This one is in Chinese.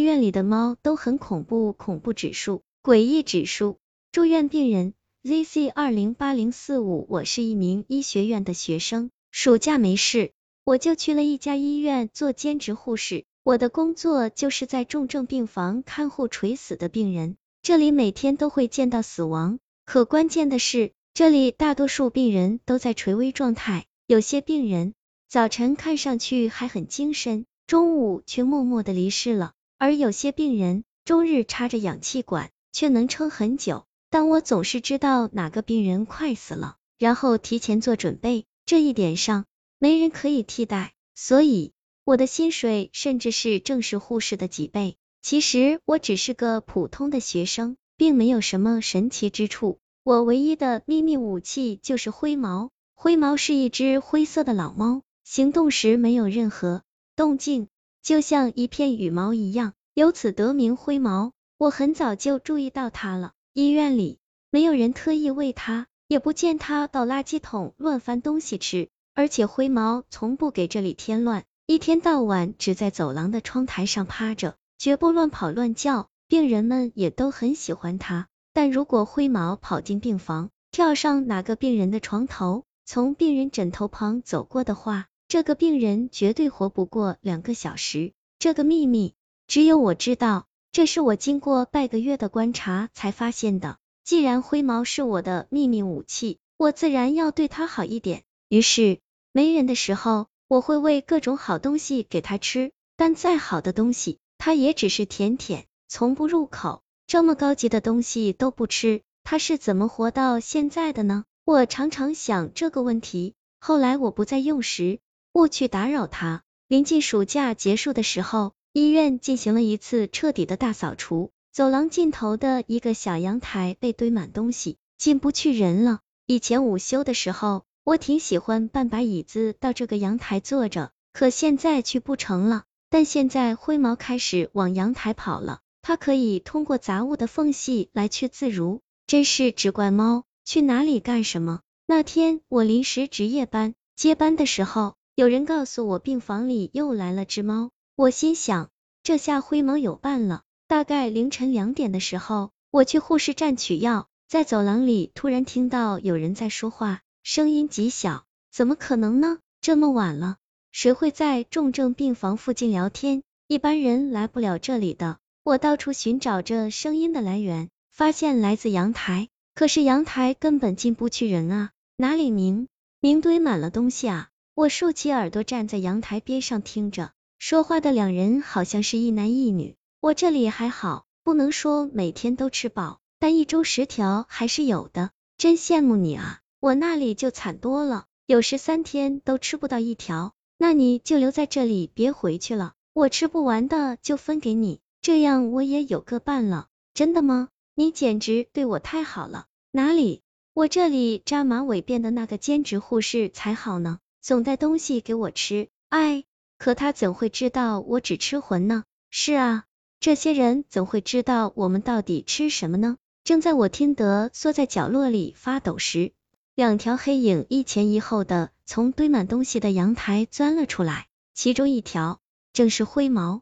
医院里的猫都很恐怖，恐怖指数，诡异指数。住院病人 ZC 二零八零四五，我是一名医学院的学生，暑假没事，我就去了一家医院做兼职护士。我的工作就是在重症病房看护垂死的病人，这里每天都会见到死亡。可关键的是，这里大多数病人都在垂危状态，有些病人早晨看上去还很精神，中午却默默的离世了。而有些病人终日插着氧气管，却能撑很久。但我总是知道哪个病人快死了，然后提前做准备。这一点上，没人可以替代。所以，我的薪水甚至是正式护士的几倍。其实，我只是个普通的学生，并没有什么神奇之处。我唯一的秘密武器就是灰毛。灰毛是一只灰色的老猫，行动时没有任何动静。就像一片羽毛一样，由此得名灰毛。我很早就注意到它了。医院里没有人特意喂它，也不见它到垃圾桶乱翻东西吃。而且灰毛从不给这里添乱，一天到晚只在走廊的窗台上趴着，绝不乱跑乱叫。病人们也都很喜欢它。但如果灰毛跑进病房，跳上哪个病人的床头，从病人枕头旁走过的话，这个病人绝对活不过两个小时，这个秘密只有我知道，这是我经过半个月的观察才发现的。既然灰毛是我的秘密武器，我自然要对它好一点。于是，没人的时候，我会喂各种好东西给它吃，但再好的东西，它也只是舔舔，从不入口。这么高级的东西都不吃，它是怎么活到现在的呢？我常常想这个问题。后来我不再用时。不去打扰它。临近暑假结束的时候，医院进行了一次彻底的大扫除。走廊尽头的一个小阳台被堆满东西，进不去人了。以前午休的时候，我挺喜欢搬把椅子到这个阳台坐着，可现在去不成了。但现在灰毛开始往阳台跑了，它可以通过杂物的缝隙来去自如，真是只怪猫去哪里干什么。那天我临时值夜班，接班的时候。有人告诉我病房里又来了只猫，我心想这下灰毛有伴了。大概凌晨两点的时候，我去护士站取药，在走廊里突然听到有人在说话，声音极小，怎么可能呢？这么晚了，谁会在重症病房附近聊天？一般人来不了这里的。我到处寻找着声音的来源，发现来自阳台，可是阳台根本进不去人啊，哪里明明堆满了东西啊？我竖起耳朵站在阳台边上听着，说话的两人好像是一男一女。我这里还好，不能说每天都吃饱，但一周十条还是有的。真羡慕你啊，我那里就惨多了，有时三天都吃不到一条。那你就留在这里，别回去了，我吃不完的就分给你，这样我也有个伴了。真的吗？你简直对我太好了。哪里？我这里扎马尾辫的那个兼职护士才好呢。总带东西给我吃，哎，可他怎会知道我只吃魂呢？是啊，这些人怎会知道我们到底吃什么呢？正在我听得缩在角落里发抖时，两条黑影一前一后的从堆满东西的阳台钻了出来，其中一条正是灰毛。